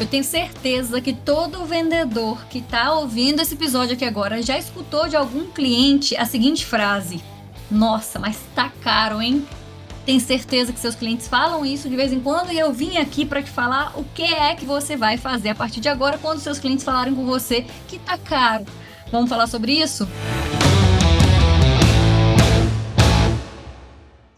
Eu tenho certeza que todo vendedor que está ouvindo esse episódio aqui agora já escutou de algum cliente a seguinte frase: Nossa, mas tá caro, hein? Tenho certeza que seus clientes falam isso de vez em quando e eu vim aqui para te falar o que é que você vai fazer a partir de agora quando seus clientes falarem com você que tá caro. Vamos falar sobre isso?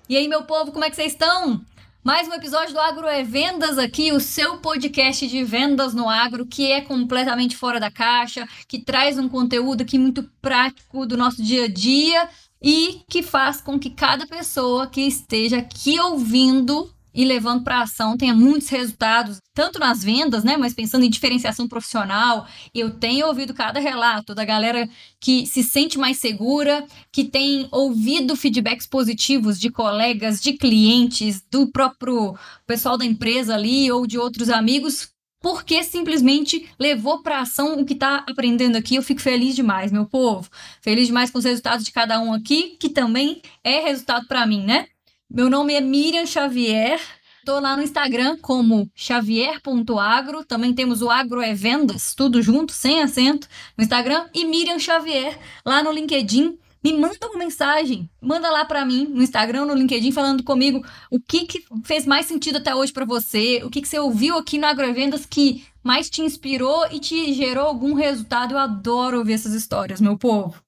E aí, meu povo, como é que vocês estão? Mais um episódio do Agro é Vendas aqui, o seu podcast de vendas no agro, que é completamente fora da caixa, que traz um conteúdo aqui muito prático do nosso dia a dia e que faz com que cada pessoa que esteja aqui ouvindo e levando para ação tenha muitos resultados, tanto nas vendas, né, mas pensando em diferenciação profissional. Eu tenho ouvido cada relato da galera que se sente mais segura, que tem ouvido feedbacks positivos de colegas, de clientes, do próprio pessoal da empresa ali ou de outros amigos, porque simplesmente levou para ação o que está aprendendo aqui. Eu fico feliz demais, meu povo. Feliz demais com os resultados de cada um aqui, que também é resultado para mim, né? Meu nome é Miriam Xavier. Tô lá no Instagram como xavier.agro. Também temos o Agro é Vendas, tudo junto, sem acento, no Instagram. E Miriam Xavier lá no LinkedIn. Me manda uma mensagem, manda lá para mim no Instagram, no LinkedIn, falando comigo o que, que fez mais sentido até hoje para você, o que, que você ouviu aqui no Agrovendas que mais te inspirou e te gerou algum resultado. Eu adoro ouvir essas histórias, meu povo.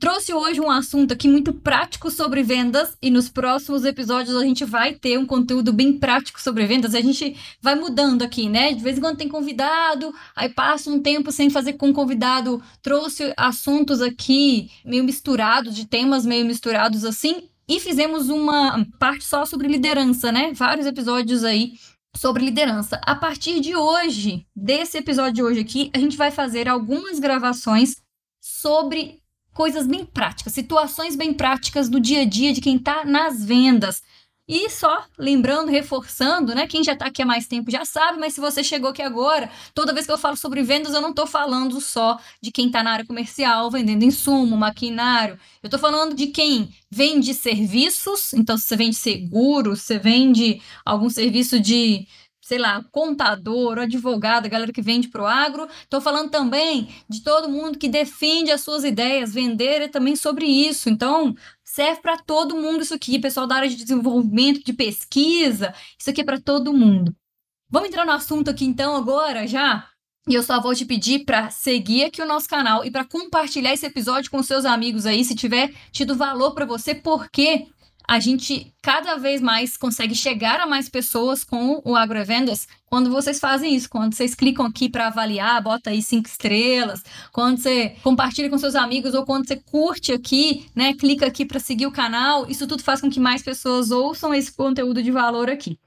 Trouxe hoje um assunto aqui muito prático sobre vendas e nos próximos episódios a gente vai ter um conteúdo bem prático sobre vendas. A gente vai mudando aqui, né? De vez em quando tem convidado, aí passa um tempo sem fazer com convidado. Trouxe assuntos aqui meio misturados, de temas meio misturados assim, e fizemos uma parte só sobre liderança, né? Vários episódios aí sobre liderança. A partir de hoje, desse episódio de hoje aqui, a gente vai fazer algumas gravações sobre coisas bem práticas, situações bem práticas do dia a dia de quem está nas vendas. E só lembrando, reforçando, né? Quem já está aqui há mais tempo já sabe, mas se você chegou aqui agora, toda vez que eu falo sobre vendas, eu não estou falando só de quem está na área comercial, vendendo insumo, maquinário. Eu estou falando de quem vende serviços, então se você vende seguro, você vende algum serviço de sei lá, contador, advogado, galera que vende para o agro. Estou falando também de todo mundo que defende as suas ideias, vender é também sobre isso. Então, serve para todo mundo isso aqui, pessoal da área de desenvolvimento, de pesquisa, isso aqui é para todo mundo. Vamos entrar no assunto aqui então agora já? E eu só vou te pedir para seguir aqui o nosso canal e para compartilhar esse episódio com seus amigos aí, se tiver tido valor para você, porque a gente cada vez mais consegue chegar a mais pessoas com o AgroVendas quando vocês fazem isso, quando vocês clicam aqui para avaliar, bota aí cinco estrelas, quando você compartilha com seus amigos ou quando você curte aqui, né, clica aqui para seguir o canal, isso tudo faz com que mais pessoas ouçam esse conteúdo de valor aqui.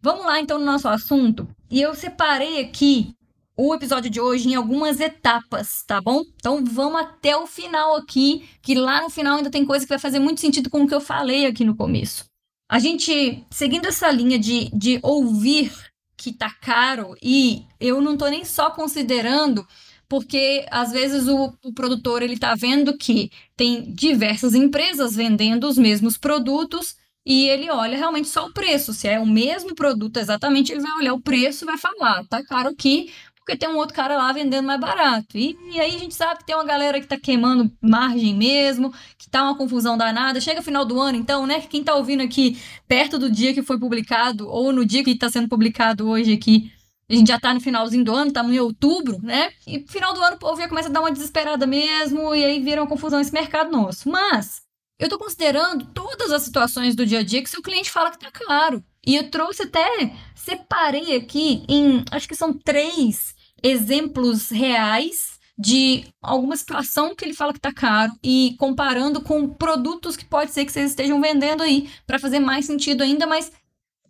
Vamos lá então no nosso assunto. E eu separei aqui o episódio de hoje em algumas etapas, tá bom? Então vamos até o final aqui, que lá no final ainda tem coisa que vai fazer muito sentido com o que eu falei aqui no começo. A gente, seguindo essa linha de, de ouvir que tá caro, e eu não tô nem só considerando, porque às vezes o, o produtor ele tá vendo que tem diversas empresas vendendo os mesmos produtos e ele olha realmente só o preço. Se é o mesmo produto exatamente, ele vai olhar o preço e vai falar, tá caro aqui, porque tem um outro cara lá vendendo mais barato. E, e, aí a gente sabe que tem uma galera que tá queimando margem mesmo, que tá uma confusão danada. Chega final do ano, então, né? Quem tá ouvindo aqui perto do dia que foi publicado, ou no dia que tá sendo publicado hoje aqui, a gente já tá no finalzinho do ano, estamos em outubro, né? E final do ano o povo já começa a dar uma desesperada mesmo, e aí vira uma confusão esse mercado nosso. Mas eu tô considerando todas as situações do dia a dia que seu cliente fala que tá caro. E eu trouxe até, separei aqui em, acho que são três exemplos reais de alguma situação que ele fala que tá caro e comparando com produtos que pode ser que vocês estejam vendendo aí para fazer mais sentido ainda, mas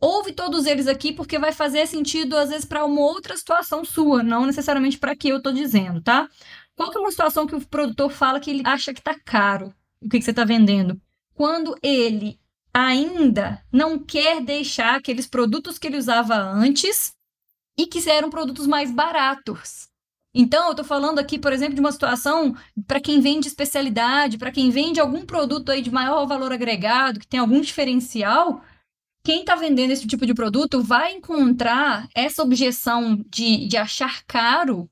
ouve todos eles aqui porque vai fazer sentido às vezes para uma outra situação sua, não necessariamente para que eu tô dizendo, tá? Qual que é uma situação que o produtor fala que ele acha que tá caro? O que, que você está vendendo? Quando ele ainda não quer deixar aqueles produtos que ele usava antes e que eram produtos mais baratos. Então, eu estou falando aqui, por exemplo, de uma situação para quem vende especialidade, para quem vende algum produto aí de maior valor agregado, que tem algum diferencial, quem está vendendo esse tipo de produto vai encontrar essa objeção de, de achar caro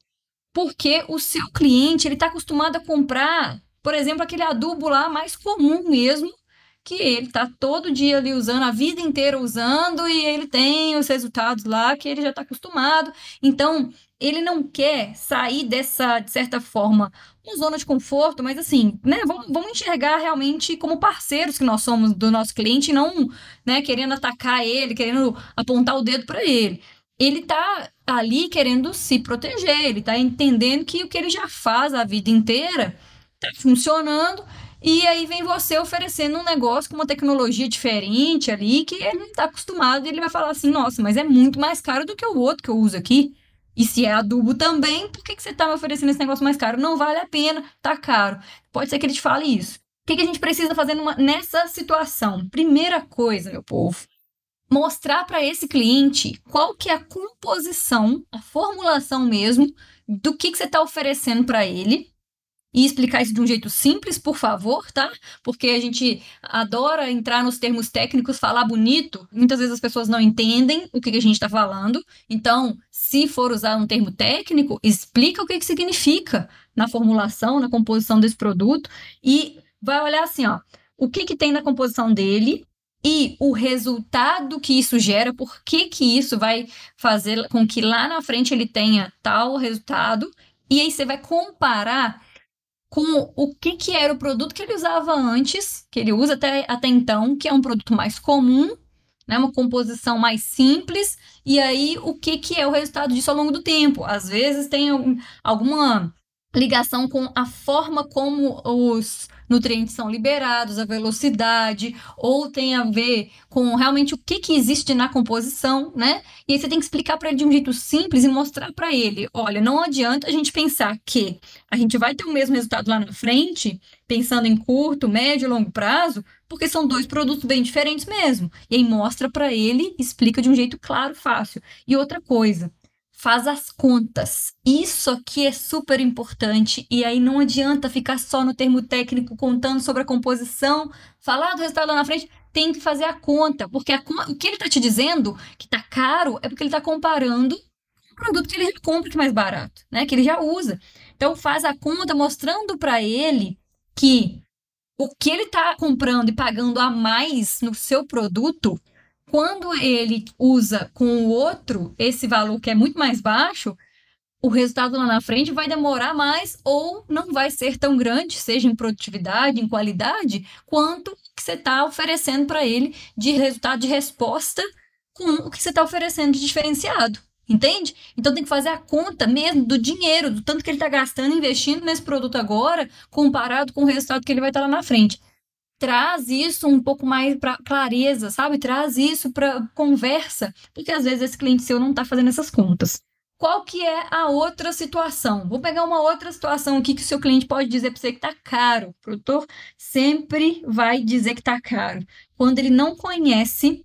porque o seu cliente ele está acostumado a comprar, por exemplo, aquele adubo lá mais comum mesmo, que ele está todo dia ali usando, a vida inteira usando, e ele tem os resultados lá que ele já está acostumado. Então, ele não quer sair dessa, de certa forma, uma zona de conforto, mas assim, né, vamos, vamos enxergar realmente como parceiros que nós somos do nosso cliente, não, né, querendo atacar ele, querendo apontar o dedo para ele. Ele está ali querendo se proteger, ele está entendendo que o que ele já faz a vida inteira está funcionando e aí vem você oferecendo um negócio com uma tecnologia diferente ali, que ele não está acostumado, e ele vai falar assim, nossa, mas é muito mais caro do que o outro que eu uso aqui. E se é adubo também, por que, que você está me oferecendo esse negócio mais caro? Não vale a pena, tá caro. Pode ser que ele te fale isso. O que, que a gente precisa fazer numa, nessa situação? Primeira coisa, meu povo, mostrar para esse cliente qual que é a composição, a formulação mesmo, do que, que você está oferecendo para ele e explicar isso de um jeito simples, por favor, tá? Porque a gente adora entrar nos termos técnicos, falar bonito. Muitas vezes as pessoas não entendem o que a gente está falando. Então, se for usar um termo técnico, explica o que, que significa na formulação, na composição desse produto e vai olhar assim, ó, o que, que tem na composição dele e o resultado que isso gera, por que, que isso vai fazer com que lá na frente ele tenha tal resultado. E aí você vai comparar com o que, que era o produto que ele usava antes, que ele usa até, até então, que é um produto mais comum, né, uma composição mais simples, e aí o que, que é o resultado disso ao longo do tempo. Às vezes tem algum, alguma ligação com a forma como os nutrientes são liberados, a velocidade, ou tem a ver com realmente o que, que existe na composição, né? E aí você tem que explicar para ele de um jeito simples e mostrar para ele: olha, não adianta a gente pensar que a gente vai ter o mesmo resultado lá na frente, pensando em curto, médio e longo prazo, porque são dois produtos bem diferentes mesmo. E aí mostra para ele, explica de um jeito claro, fácil. E outra coisa, faz as contas. Isso aqui é super importante e aí não adianta ficar só no termo técnico contando sobre a composição, falar do resultado lá na frente, tem que fazer a conta, porque a, o que ele está te dizendo que está caro é porque ele está comparando o produto que ele já compra que é mais barato, né? Que ele já usa. Então faz a conta mostrando para ele que o que ele está comprando e pagando a mais no seu produto quando ele usa com o outro esse valor que é muito mais baixo, o resultado lá na frente vai demorar mais ou não vai ser tão grande, seja em produtividade, em qualidade, quanto que você está oferecendo para ele de resultado de resposta com o que você está oferecendo de diferenciado. Entende? Então tem que fazer a conta mesmo do dinheiro, do tanto que ele está gastando, investindo nesse produto agora, comparado com o resultado que ele vai estar tá lá na frente traz isso um pouco mais para clareza, sabe? Traz isso para conversa, porque às vezes esse cliente seu não está fazendo essas contas. Qual que é a outra situação? Vou pegar uma outra situação aqui que o seu cliente pode dizer para você que está caro. O produtor sempre vai dizer que está caro. Quando ele não conhece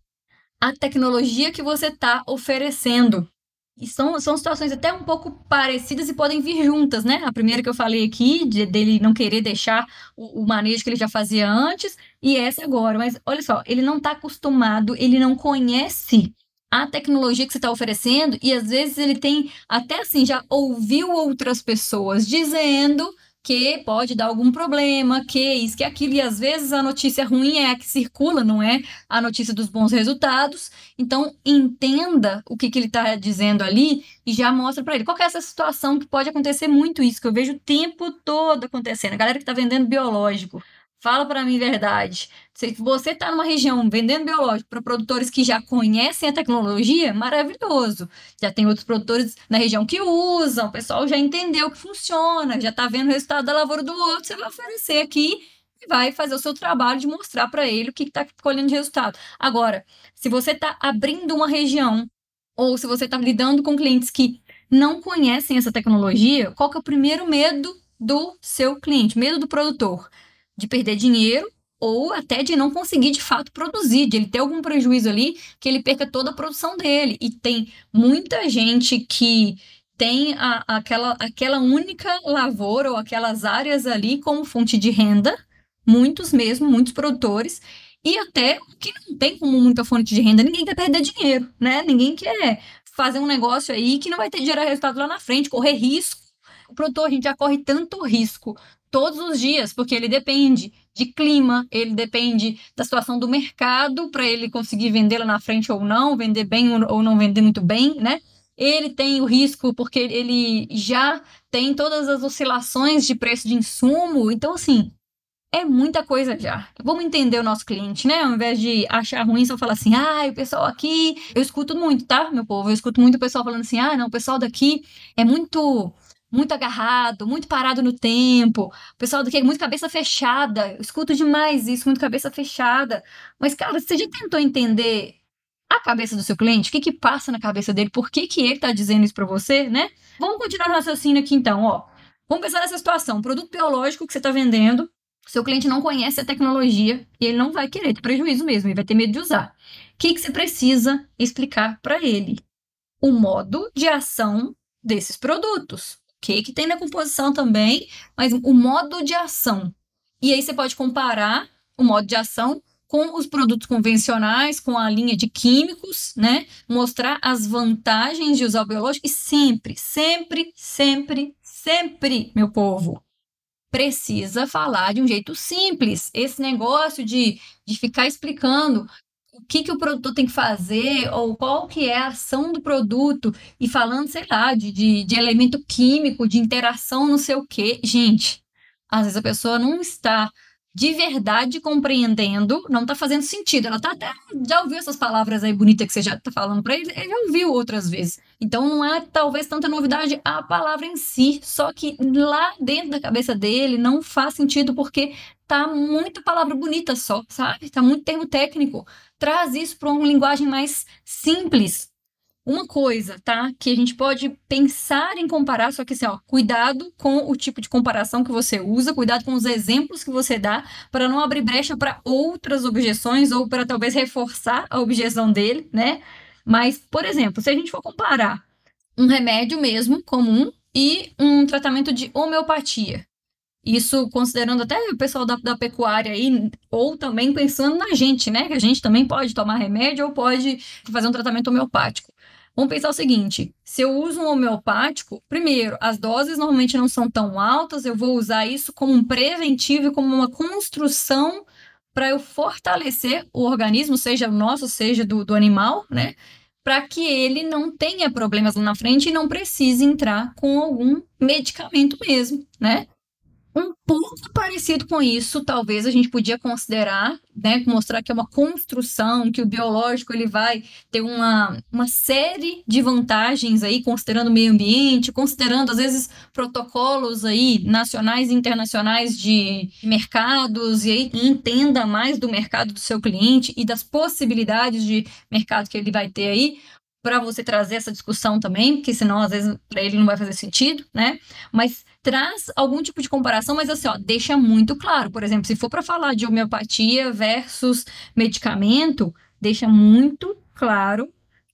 a tecnologia que você está oferecendo. E são, são situações até um pouco parecidas e podem vir juntas, né? A primeira que eu falei aqui, de, dele não querer deixar o, o manejo que ele já fazia antes, e essa agora. Mas olha só, ele não está acostumado, ele não conhece a tecnologia que você está oferecendo, e às vezes ele tem, até assim, já ouviu outras pessoas dizendo que pode dar algum problema, que isso, que aquilo, e às vezes a notícia ruim é a que circula, não é a notícia dos bons resultados. Então, entenda o que, que ele está dizendo ali e já mostra para ele. Qual é essa situação que pode acontecer muito isso, que eu vejo o tempo todo acontecendo. A galera que está vendendo biológico, Fala para mim verdade. Se você está numa região vendendo biológico para produtores que já conhecem a tecnologia, maravilhoso. Já tem outros produtores na região que usam, o pessoal já entendeu que funciona, já está vendo o resultado da lavoura do outro, você vai oferecer aqui e vai fazer o seu trabalho de mostrar para ele o que está colhendo de resultado. Agora, se você está abrindo uma região ou se você está lidando com clientes que não conhecem essa tecnologia, qual que é o primeiro medo do seu cliente, medo do produtor? De perder dinheiro ou até de não conseguir de fato produzir, de ele ter algum prejuízo ali, que ele perca toda a produção dele. E tem muita gente que tem a, aquela, aquela única lavoura ou aquelas áreas ali como fonte de renda, muitos mesmo, muitos produtores, e até que não tem como muita fonte de renda. Ninguém quer perder dinheiro, né? Ninguém quer fazer um negócio aí que não vai ter gerar resultado lá na frente, correr risco. O produtor, a gente já corre tanto risco todos os dias, porque ele depende de clima, ele depende da situação do mercado para ele conseguir vender lá na frente ou não, vender bem ou não vender muito bem, né? Ele tem o risco porque ele já tem todas as oscilações de preço de insumo. Então, assim, é muita coisa já. Vamos entender o nosso cliente, né? Ao invés de achar ruim, só falar assim, ah, o pessoal aqui. Eu escuto muito, tá, meu povo? Eu escuto muito o pessoal falando assim, ah, não, o pessoal daqui é muito. Muito agarrado, muito parado no tempo. O pessoal daqui é muito cabeça fechada. Eu escuto demais isso, muito cabeça fechada. Mas, cara, você já tentou entender a cabeça do seu cliente? O que que passa na cabeça dele? Por que que ele tá dizendo isso para você, né? Vamos continuar o raciocínio aqui então, ó. Vamos pensar nessa situação. Produto biológico que você está vendendo, seu cliente não conhece a tecnologia e ele não vai querer ter prejuízo mesmo, ele vai ter medo de usar. O que, que você precisa explicar para ele? O modo de ação desses produtos. O que, que tem na composição também, mas o modo de ação. E aí você pode comparar o modo de ação com os produtos convencionais, com a linha de químicos, né? Mostrar as vantagens de usar o biológico e sempre, sempre, sempre, sempre, meu povo, precisa falar de um jeito simples. Esse negócio de, de ficar explicando o que, que o produtor tem que fazer ou qual que é a ação do produto e falando, sei lá, de, de, de elemento químico, de interação, não sei o quê. Gente, às vezes a pessoa não está de verdade compreendendo, não está fazendo sentido. Ela tá até, já ouviu essas palavras aí bonitas que você já está falando para ele, ele já ouviu outras vezes. Então não é talvez tanta novidade a palavra em si, só que lá dentro da cabeça dele não faz sentido porque tá muito palavra bonita só, sabe? Tá muito termo técnico. Traz isso para uma linguagem mais simples, uma coisa, tá? Que a gente pode pensar em comparar, só que assim, ó, cuidado com o tipo de comparação que você usa, cuidado com os exemplos que você dá, para não abrir brecha para outras objeções ou para talvez reforçar a objeção dele, né? Mas, por exemplo, se a gente for comparar um remédio mesmo comum e um tratamento de homeopatia. Isso considerando até o pessoal da, da pecuária aí, ou também pensando na gente, né? Que a gente também pode tomar remédio ou pode fazer um tratamento homeopático. Vamos pensar o seguinte: se eu uso um homeopático, primeiro, as doses normalmente não são tão altas, eu vou usar isso como um preventivo como uma construção para eu fortalecer o organismo, seja nosso, seja do, do animal, né? Para que ele não tenha problemas lá na frente e não precise entrar com algum medicamento mesmo, né? Um pouco parecido com isso, talvez a gente podia considerar, né, mostrar que é uma construção, que o biológico ele vai ter uma, uma série de vantagens aí, considerando o meio ambiente, considerando às vezes protocolos aí nacionais e internacionais de mercados e aí entenda mais do mercado do seu cliente e das possibilidades de mercado que ele vai ter aí, para você trazer essa discussão também, porque senão às vezes para ele não vai fazer sentido, né? Mas traz algum tipo de comparação, mas assim, ó, deixa muito claro. Por exemplo, se for para falar de homeopatia versus medicamento, deixa muito claro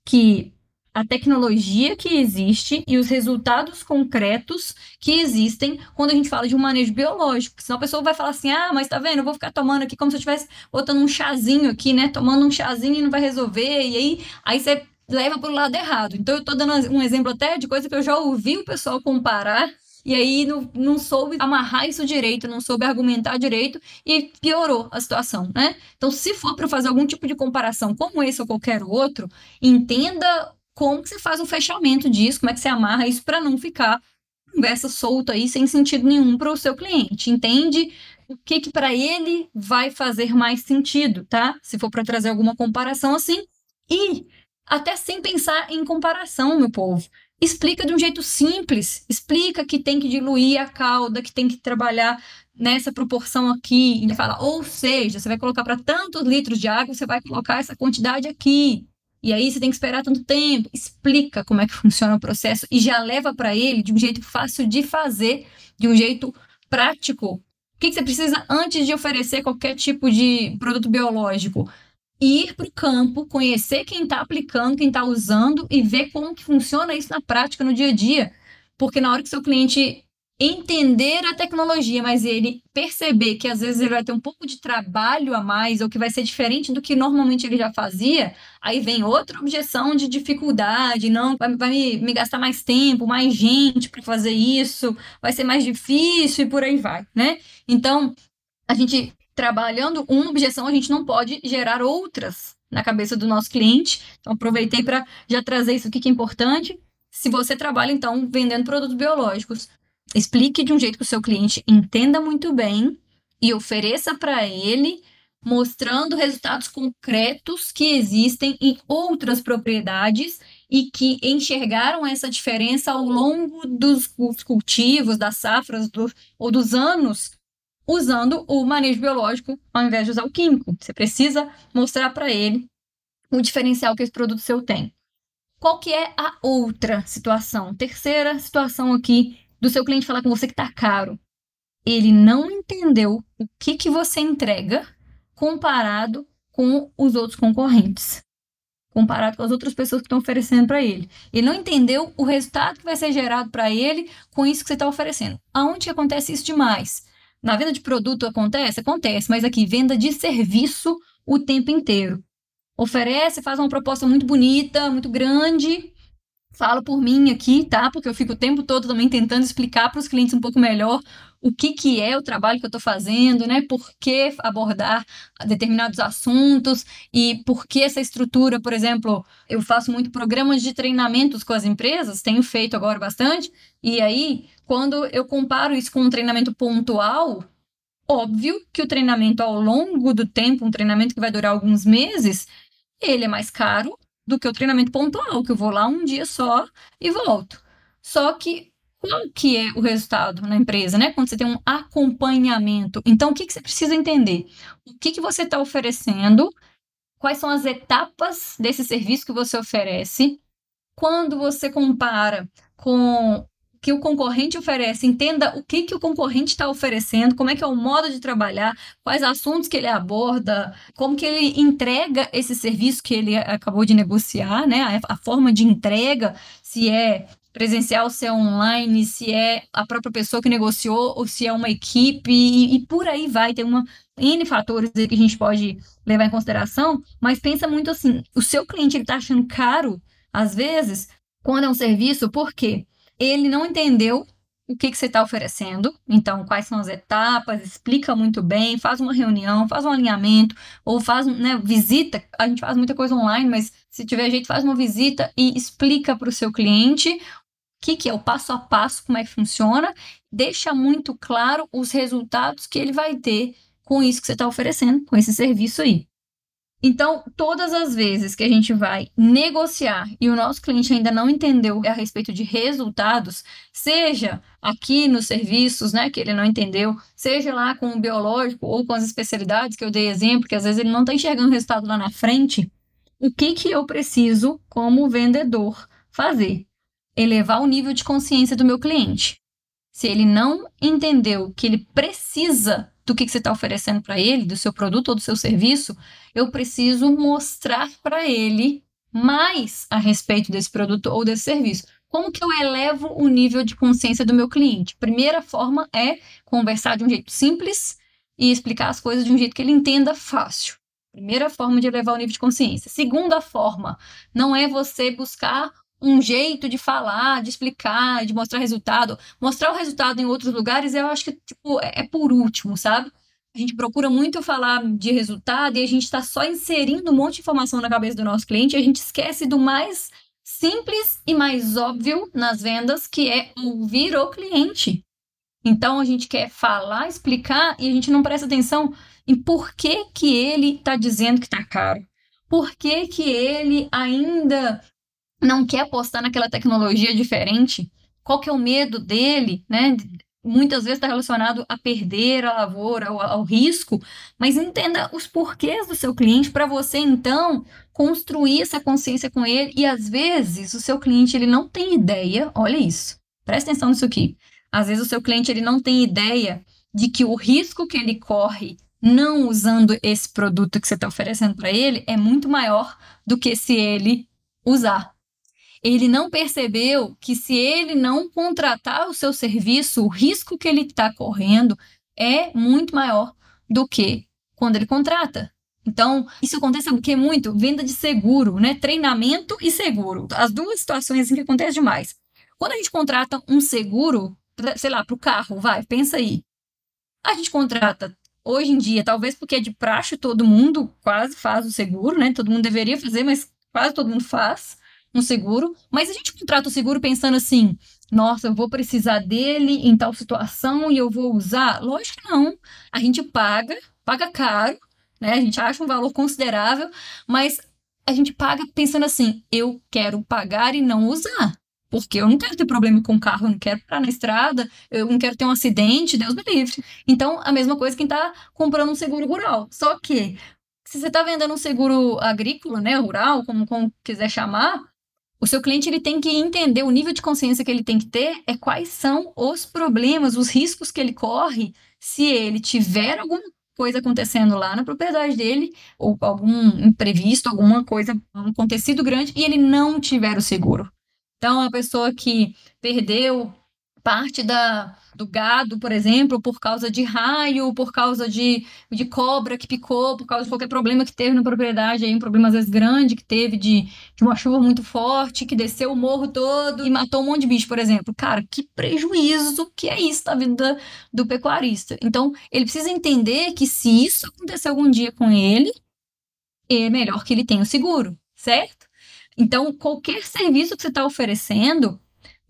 que a tecnologia que existe e os resultados concretos que existem quando a gente fala de um manejo biológico. Senão a pessoa vai falar assim: ah, mas tá vendo, eu vou ficar tomando aqui como se eu estivesse botando um chazinho aqui, né? Tomando um chazinho e não vai resolver. E aí, aí você leva para o lado errado. Então, eu tô dando um exemplo até de coisa que eu já ouvi o pessoal comparar e aí não, não soube amarrar isso direito, não soube argumentar direito e piorou a situação, né? Então, se for para fazer algum tipo de comparação como esse ou qualquer outro, entenda como que você faz o fechamento disso, como é que você amarra isso para não ficar conversa solta aí sem sentido nenhum para o seu cliente. Entende o que que para ele vai fazer mais sentido, tá? Se for para trazer alguma comparação assim. E até sem pensar em comparação, meu povo explica de um jeito simples, explica que tem que diluir a cauda, que tem que trabalhar nessa proporção aqui, e fala, ou seja, você vai colocar para tantos litros de água, você vai colocar essa quantidade aqui. E aí você tem que esperar tanto tempo. Explica como é que funciona o processo e já leva para ele de um jeito fácil de fazer, de um jeito prático. O que, que você precisa antes de oferecer qualquer tipo de produto biológico? Ir para o campo, conhecer quem está aplicando, quem está usando e ver como que funciona isso na prática, no dia a dia. Porque na hora que seu cliente entender a tecnologia, mas ele perceber que às vezes ele vai ter um pouco de trabalho a mais ou que vai ser diferente do que normalmente ele já fazia, aí vem outra objeção de dificuldade, não, vai, vai me, me gastar mais tempo, mais gente para fazer isso, vai ser mais difícil e por aí vai, né? Então, a gente trabalhando uma objeção, a gente não pode gerar outras na cabeça do nosso cliente. Então, aproveitei para já trazer isso aqui que é importante. Se você trabalha, então, vendendo produtos biológicos, explique de um jeito que o seu cliente entenda muito bem e ofereça para ele mostrando resultados concretos que existem em outras propriedades e que enxergaram essa diferença ao longo dos cultivos, das safras do, ou dos anos, usando o manejo biológico ao invés de usar o químico. Você precisa mostrar para ele o diferencial que esse produto seu tem. Qual que é a outra situação? Terceira situação aqui do seu cliente falar com você que está caro. Ele não entendeu o que, que você entrega comparado com os outros concorrentes. Comparado com as outras pessoas que estão oferecendo para ele. Ele não entendeu o resultado que vai ser gerado para ele com isso que você está oferecendo. Aonde acontece isso demais? Na venda de produto acontece? Acontece, mas aqui, venda de serviço o tempo inteiro. Oferece, faz uma proposta muito bonita, muito grande, falo por mim aqui, tá? Porque eu fico o tempo todo também tentando explicar para os clientes um pouco melhor o que, que é o trabalho que eu estou fazendo, né? Por que abordar determinados assuntos e por que essa estrutura, por exemplo, eu faço muito programas de treinamentos com as empresas, tenho feito agora bastante, e aí, quando eu comparo isso com um treinamento pontual, óbvio que o treinamento ao longo do tempo, um treinamento que vai durar alguns meses, ele é mais caro do que o treinamento pontual, que eu vou lá um dia só e volto. Só que qual que é o resultado na empresa, né? Quando você tem um acompanhamento. Então, o que, que você precisa entender? O que, que você está oferecendo? Quais são as etapas desse serviço que você oferece? Quando você compara com que o concorrente oferece, entenda o que, que o concorrente está oferecendo, como é que é o modo de trabalhar, quais assuntos que ele aborda, como que ele entrega esse serviço que ele acabou de negociar, né? A, a forma de entrega, se é presencial, se é online, se é a própria pessoa que negociou ou se é uma equipe e, e por aí vai. Tem uma N fatores que a gente pode levar em consideração, mas pensa muito assim, o seu cliente está achando caro, às vezes, quando é um serviço, por quê? Ele não entendeu o que, que você está oferecendo, então quais são as etapas, explica muito bem, faz uma reunião, faz um alinhamento, ou faz, né, visita, a gente faz muita coisa online, mas se tiver jeito, faz uma visita e explica para o seu cliente o que, que é o passo a passo, como é que funciona, deixa muito claro os resultados que ele vai ter com isso que você está oferecendo, com esse serviço aí. Então, todas as vezes que a gente vai negociar e o nosso cliente ainda não entendeu a respeito de resultados, seja aqui nos serviços, né, que ele não entendeu, seja lá com o biológico ou com as especialidades que eu dei exemplo, que às vezes ele não está enxergando o resultado lá na frente, o que que eu preciso como vendedor fazer? Elevar o nível de consciência do meu cliente. Se ele não entendeu que ele precisa do que, que você está oferecendo para ele, do seu produto ou do seu serviço, eu preciso mostrar para ele mais a respeito desse produto ou desse serviço. Como que eu elevo o nível de consciência do meu cliente? Primeira forma é conversar de um jeito simples e explicar as coisas de um jeito que ele entenda fácil. Primeira forma de elevar o nível de consciência. Segunda forma, não é você buscar um jeito de falar, de explicar, de mostrar resultado. Mostrar o resultado em outros lugares, eu acho que tipo, é, é por último, sabe? A gente procura muito falar de resultado e a gente está só inserindo um monte de informação na cabeça do nosso cliente e a gente esquece do mais simples e mais óbvio nas vendas, que é ouvir o cliente. Então a gente quer falar, explicar e a gente não presta atenção em por que, que ele está dizendo que está caro. Por que, que ele ainda não quer apostar naquela tecnologia diferente, qual que é o medo dele, né? Muitas vezes está relacionado a perder a lavoura, ao, ao risco, mas entenda os porquês do seu cliente para você então construir essa consciência com ele. E às vezes o seu cliente ele não tem ideia, olha isso, presta atenção nisso aqui. Às vezes o seu cliente ele não tem ideia de que o risco que ele corre não usando esse produto que você está oferecendo para ele é muito maior do que se ele usar. Ele não percebeu que se ele não contratar o seu serviço, o risco que ele está correndo é muito maior do que quando ele contrata. Então, isso acontece o que muito? Venda de seguro, né? Treinamento e seguro. As duas situações assim que acontecem demais. Quando a gente contrata um seguro, sei lá, para o carro, vai, pensa aí. A gente contrata hoje em dia, talvez porque é de praxe, todo mundo quase faz o seguro, né? Todo mundo deveria fazer, mas quase todo mundo faz um seguro. Mas a gente contrata o seguro pensando assim: nossa, eu vou precisar dele em tal situação e eu vou usar? Lógico que não. A gente paga, paga caro, né? A gente acha um valor considerável, mas a gente paga pensando assim: eu quero pagar e não usar. Porque eu não quero ter problema com o carro, eu não quero parar na estrada, eu não quero ter um acidente, Deus me livre. Então, a mesma coisa quem está comprando um seguro rural. Só que, se você está vendendo um seguro agrícola, né, rural, como, como quiser chamar, o seu cliente ele tem que entender o nível de consciência que ele tem que ter é quais são os problemas, os riscos que ele corre se ele tiver alguma coisa acontecendo lá na propriedade dele, ou algum imprevisto, alguma coisa, um acontecido grande, e ele não tiver o seguro. Então, a pessoa que perdeu parte da, do gado, por exemplo, por causa de raio, por causa de, de cobra que picou, por causa de qualquer problema que teve na propriedade, aí um problema às vezes grande que teve de, de uma chuva muito forte, que desceu o morro todo e matou um monte de bicho, por exemplo. Cara, que prejuízo que é isso na vida do pecuarista. Então, ele precisa entender que se isso acontecer algum dia com ele, é melhor que ele tenha o seguro, certo? Então, qualquer serviço que você está oferecendo,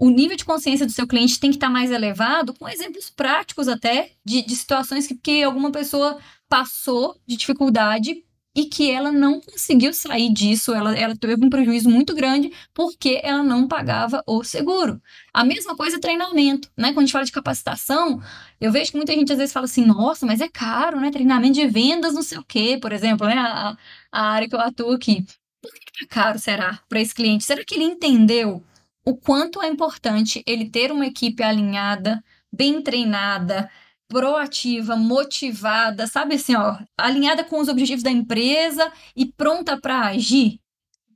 o nível de consciência do seu cliente tem que estar tá mais elevado, com exemplos práticos até de, de situações que, que alguma pessoa passou de dificuldade e que ela não conseguiu sair disso, ela, ela teve um prejuízo muito grande porque ela não pagava o seguro. A mesma coisa treinamento, né? Quando a gente fala de capacitação, eu vejo que muita gente às vezes fala assim, nossa, mas é caro, né? Treinamento de vendas, não sei o quê, por exemplo, né? A, a área que eu atuo aqui. Por que tá caro, será, para esse cliente? Será que ele entendeu o quanto é importante ele ter uma equipe alinhada, bem treinada, proativa, motivada, sabe assim, ó, alinhada com os objetivos da empresa e pronta para agir?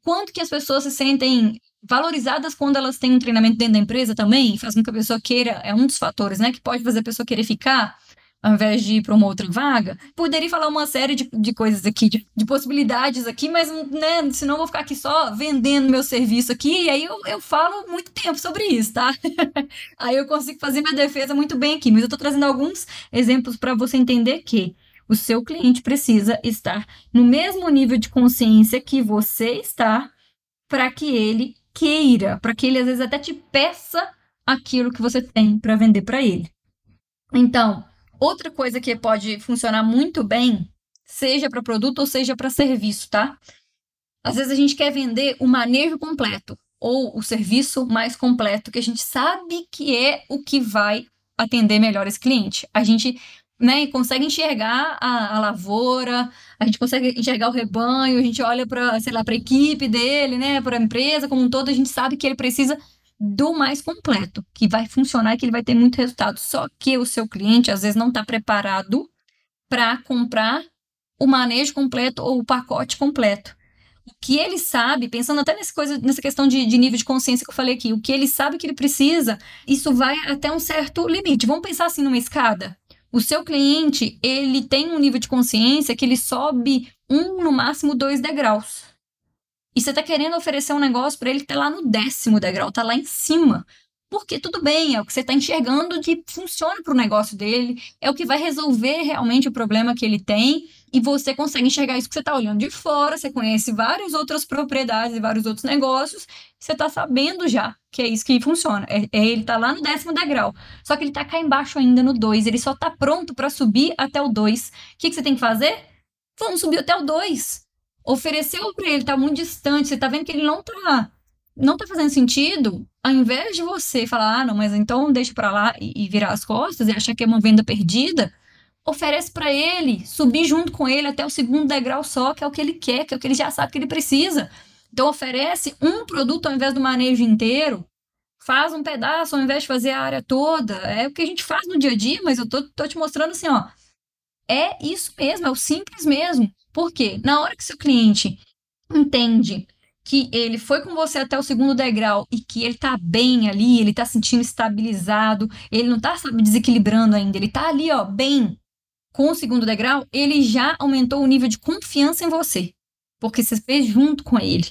Quanto que as pessoas se sentem valorizadas quando elas têm um treinamento dentro da empresa também, faz com que a pessoa queira, é um dos fatores, né, que pode fazer a pessoa querer ficar ao invés de ir para uma outra vaga. Poderia falar uma série de, de coisas aqui, de, de possibilidades aqui, mas né, senão eu vou ficar aqui só vendendo meu serviço aqui, e aí eu, eu falo muito tempo sobre isso, tá? aí eu consigo fazer minha defesa muito bem aqui, mas eu estou trazendo alguns exemplos para você entender que o seu cliente precisa estar no mesmo nível de consciência que você está para que ele queira, para que ele às vezes até te peça aquilo que você tem para vender para ele. Então, Outra coisa que pode funcionar muito bem, seja para produto ou seja para serviço, tá? Às vezes a gente quer vender o manejo completo ou o serviço mais completo, que a gente sabe que é o que vai atender melhor esse cliente. A gente né, consegue enxergar a, a lavoura, a gente consegue enxergar o rebanho, a gente olha para, sei lá, para a equipe dele, né, para a empresa como um todo, a gente sabe que ele precisa do mais completo, que vai funcionar e que ele vai ter muito resultado. Só que o seu cliente às vezes não está preparado para comprar o manejo completo ou o pacote completo. O que ele sabe, pensando até nessa coisa, nessa questão de, de nível de consciência que eu falei aqui, o que ele sabe que ele precisa, isso vai até um certo limite. Vamos pensar assim numa escada. O seu cliente, ele tem um nível de consciência que ele sobe um, no máximo, dois degraus. E você está querendo oferecer um negócio para ele que tá lá no décimo degrau, tá lá em cima. Porque tudo bem, é o que você está enxergando que funciona para o negócio dele, é o que vai resolver realmente o problema que ele tem, e você consegue enxergar isso que você está olhando de fora, você conhece várias outras propriedades e vários outros negócios, você está sabendo já que é isso que funciona. É, é ele está lá no décimo degrau, só que ele está cá embaixo ainda no 2, ele só está pronto para subir até o 2. O que, que você tem que fazer? Vamos subir até o 2 ofereceu para ele, tá muito distante, você tá vendo que ele não tá não tá fazendo sentido, ao invés de você falar, ah, não, mas então deixa para lá e, e, virar as costas e achar que é uma venda perdida, oferece para ele, subir junto com ele até o segundo degrau só, que é o que ele quer, que é o que ele já sabe que ele precisa. Então oferece um produto ao invés do manejo inteiro, faz um pedaço ao invés de fazer a área toda. É o que a gente faz no dia a dia, mas eu tô, tô te mostrando assim, ó. É isso mesmo, é o simples mesmo. Por quê? Na hora que seu cliente entende que ele foi com você até o segundo degrau e que ele tá bem ali, ele tá sentindo estabilizado, ele não tá sabe, desequilibrando ainda, ele tá ali, ó, bem com o segundo degrau, ele já aumentou o nível de confiança em você, porque você fez junto com ele.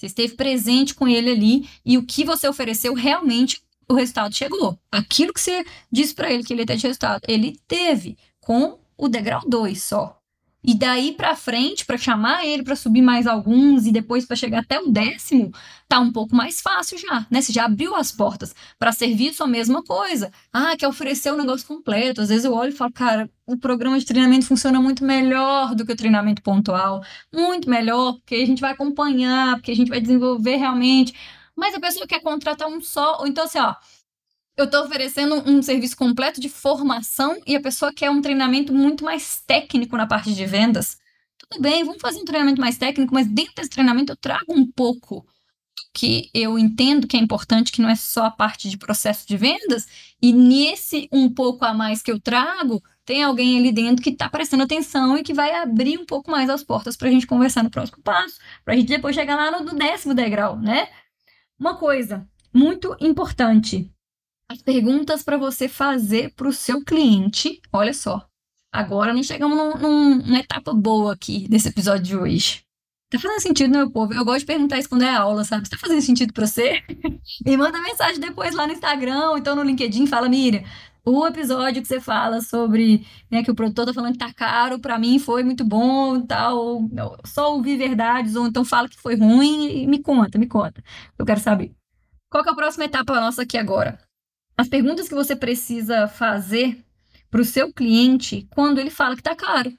Você esteve presente com ele ali e o que você ofereceu realmente o resultado chegou. Aquilo que você disse para ele que ele ia ter de resultado, ele teve com o degrau 2 só. E daí para frente, para chamar ele para subir mais alguns e depois para chegar até o décimo, tá um pouco mais fácil já, né? Você já abriu as portas para serviço a mesma coisa. Ah, quer oferecer o um negócio completo. Às vezes eu olho e falo, cara, o programa de treinamento funciona muito melhor do que o treinamento pontual, muito melhor, porque a gente vai acompanhar, porque a gente vai desenvolver realmente. Mas a pessoa quer contratar um só, ou então assim, ó, eu estou oferecendo um serviço completo de formação e a pessoa quer um treinamento muito mais técnico na parte de vendas. Tudo bem, vamos fazer um treinamento mais técnico, mas dentro desse treinamento eu trago um pouco do que eu entendo que é importante, que não é só a parte de processo de vendas, e nesse um pouco a mais que eu trago, tem alguém ali dentro que está prestando atenção e que vai abrir um pouco mais as portas para a gente conversar no próximo passo, para a gente depois chegar lá no décimo degrau, né? Uma coisa muito importante as perguntas para você fazer para o seu cliente. Olha só, agora nós chegamos num, num, numa etapa boa aqui desse episódio de hoje. Tá fazendo sentido, meu povo? Eu gosto de perguntar isso quando é aula, sabe? Tá fazendo sentido para você? Me manda mensagem depois lá no Instagram ou então no LinkedIn. Fala, Miriam, o episódio que você fala sobre né, que o produtor tá falando que tá caro, para mim foi muito bom tal. Só ouvir verdades, ou então fala que foi ruim e me conta, me conta. Eu quero saber. Qual que é a próxima etapa nossa aqui agora? As perguntas que você precisa fazer para o seu cliente quando ele fala que está caro.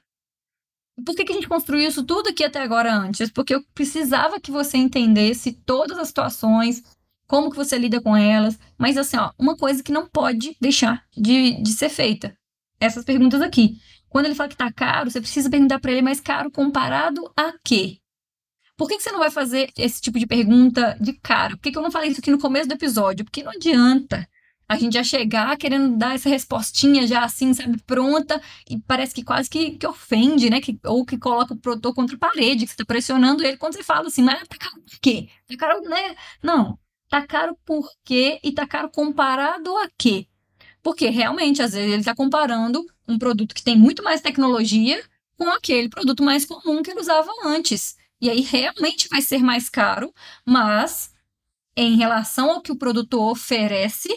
Por que, que a gente construiu isso tudo aqui até agora antes? Porque eu precisava que você entendesse todas as situações, como que você lida com elas, mas assim, ó, uma coisa que não pode deixar de, de ser feita. Essas perguntas aqui. Quando ele fala que está caro, você precisa perguntar para ele, mais caro comparado a quê? Por que, que, você não vai fazer esse tipo de pergunta de cara? Por que, que eu não falei isso aqui no começo do episódio? Porque não adianta a gente já chegar querendo dar essa respostinha já assim, sabe, pronta, e parece que quase que, que ofende, né? Que, ou que coloca o produtor contra a parede, que você tá pressionando ele quando você fala assim, mas tá caro por quê? Tá caro, né? Não, tá caro por quê e tá caro comparado a quê? Porque realmente, às vezes, ele está comparando um produto que tem muito mais tecnologia com aquele produto mais comum que ele usava antes. E aí realmente vai ser mais caro, mas em relação ao que o produtor oferece,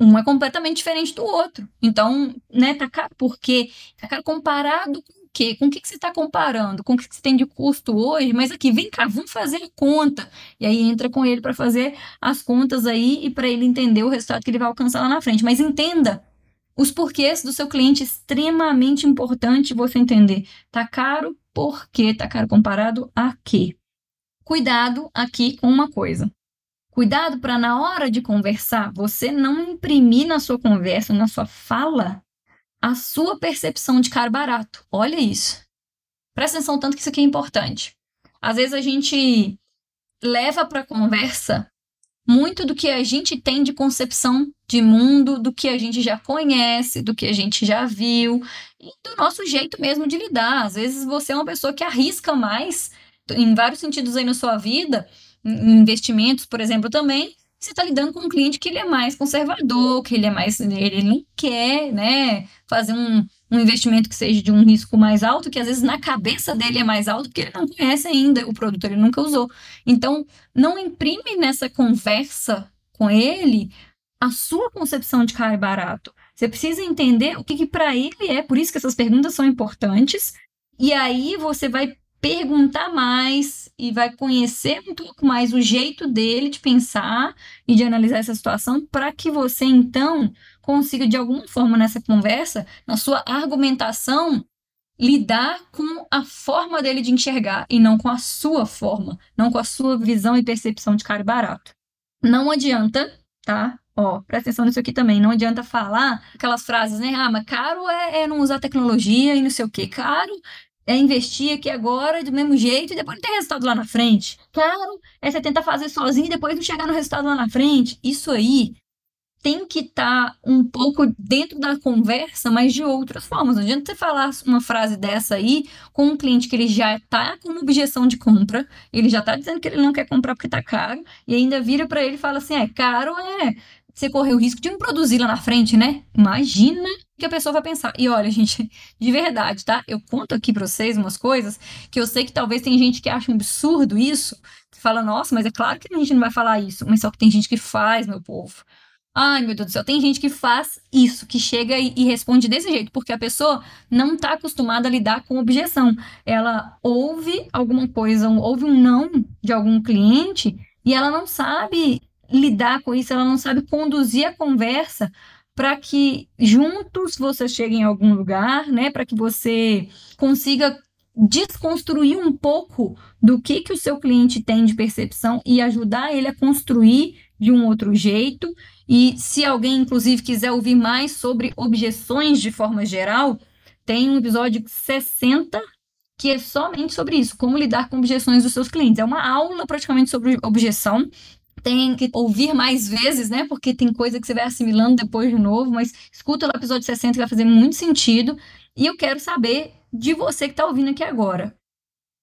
um é completamente diferente do outro. Então, né, tá caro por quê? Tá caro comparado com o quê? Com o que, que você está comparando? Com o que, que você tem de custo hoje? Mas aqui, vem cá, vamos fazer a conta. E aí entra com ele para fazer as contas aí e para ele entender o resultado que ele vai alcançar lá na frente. Mas entenda os porquês do seu cliente, extremamente importante você entender. Tá caro por quê? Tá caro comparado a quê? Cuidado aqui com uma coisa. Cuidado para na hora de conversar, você não imprimir na sua conversa, na sua fala, a sua percepção de caro barato. Olha isso. Presta atenção tanto que isso aqui é importante. Às vezes a gente leva para a conversa muito do que a gente tem de concepção de mundo, do que a gente já conhece, do que a gente já viu, e do nosso jeito mesmo de lidar. Às vezes você é uma pessoa que arrisca mais em vários sentidos aí na sua vida investimentos, por exemplo, também, você está lidando com um cliente que ele é mais conservador, que ele é mais. ele não quer, né, fazer um, um investimento que seja de um risco mais alto, que às vezes na cabeça dele é mais alto, porque ele não conhece ainda o produto, ele nunca usou. Então, não imprime nessa conversa com ele a sua concepção de caro e barato. Você precisa entender o que, que para ele é, por isso que essas perguntas são importantes. E aí você vai perguntar mais e vai conhecer um pouco mais o jeito dele de pensar e de analisar essa situação para que você então consiga de alguma forma nessa conversa, na sua argumentação, lidar com a forma dele de enxergar e não com a sua forma, não com a sua visão e percepção de caro e barato. Não adianta, tá? Ó, presta atenção nisso aqui também. Não adianta falar aquelas frases, né? Ah, mas caro é, é não usar tecnologia e não sei o quê. Caro é investir aqui agora do mesmo jeito e depois não ter resultado lá na frente. Claro, é você tentar fazer sozinho e depois não chegar no resultado lá na frente. Isso aí tem que estar tá um pouco dentro da conversa, mas de outras formas. Não adianta você falar uma frase dessa aí com um cliente que ele já está com uma objeção de compra, ele já está dizendo que ele não quer comprar porque está caro, e ainda vira para ele e fala assim: é caro, é. Você correu o risco de não produzir lá na frente, né? Imagina que a pessoa vai pensar. E olha, gente, de verdade, tá? Eu conto aqui pra vocês umas coisas que eu sei que talvez tem gente que acha um absurdo isso, que fala, nossa, mas é claro que a gente não vai falar isso. Mas só que tem gente que faz, meu povo. Ai, meu Deus do céu, tem gente que faz isso, que chega e, e, responde desse jeito, porque a pessoa não está acostumada a lidar com objeção. Ela ouve alguma coisa, ouve um não de algum cliente e ela não sabe lidar com isso, ela não sabe conduzir a conversa para que juntos vocês cheguem a algum lugar, né? Para que você consiga desconstruir um pouco do que, que o seu cliente tem de percepção e ajudar ele a construir de um outro jeito. E se alguém, inclusive, quiser ouvir mais sobre objeções de forma geral, tem um episódio 60 que é somente sobre isso, como lidar com objeções dos seus clientes. É uma aula praticamente sobre objeção. Tem que ouvir mais vezes, né? Porque tem coisa que você vai assimilando depois de novo, mas escuta o episódio 60 que vai fazer muito sentido. E eu quero saber de você que está ouvindo aqui agora.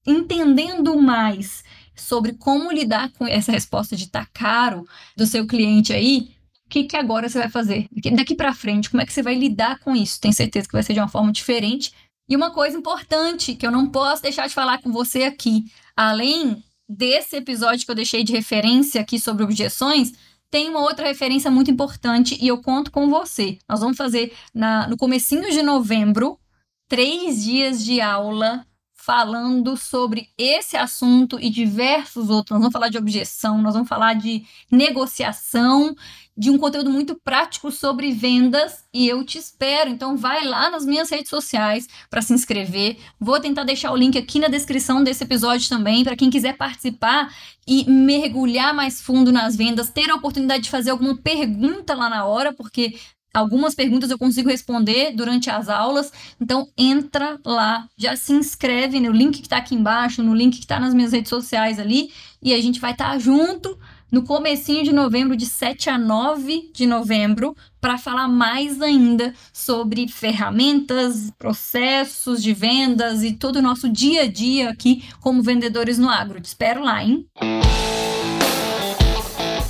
Entendendo mais sobre como lidar com essa resposta de tá caro do seu cliente aí, o que, que agora você vai fazer? Daqui para frente, como é que você vai lidar com isso? Tenho certeza que vai ser de uma forma diferente. E uma coisa importante que eu não posso deixar de falar com você aqui, além desse episódio que eu deixei de referência aqui sobre objeções, tem uma outra referência muito importante e eu conto com você. Nós vamos fazer na, no comecinho de novembro três dias de aula falando sobre esse assunto e diversos outros. Nós vamos falar de objeção, nós vamos falar de negociação, de um conteúdo muito prático sobre vendas e eu te espero. Então vai lá nas minhas redes sociais para se inscrever. Vou tentar deixar o link aqui na descrição desse episódio também para quem quiser participar e mergulhar mais fundo nas vendas, ter a oportunidade de fazer alguma pergunta lá na hora, porque Algumas perguntas eu consigo responder durante as aulas, então entra lá, já se inscreve no link que está aqui embaixo, no link que está nas minhas redes sociais ali, e a gente vai estar tá junto no comecinho de novembro, de 7 a 9 de novembro, para falar mais ainda sobre ferramentas, processos de vendas e todo o nosso dia a dia aqui como vendedores no agro. Te espero lá, hein?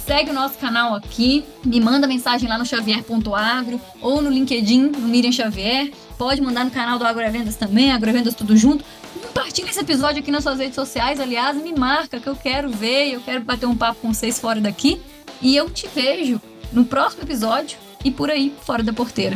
segue o nosso canal aqui, me manda mensagem lá no xavier.agro ou no LinkedIn, no Miriam Xavier. Pode mandar no canal do Agrovendas também, Agrovendas tudo junto. Compartilhe esse episódio aqui nas suas redes sociais, aliás, me marca que eu quero ver, eu quero bater um papo com vocês fora daqui. E eu te vejo no próximo episódio e por aí, fora da porteira.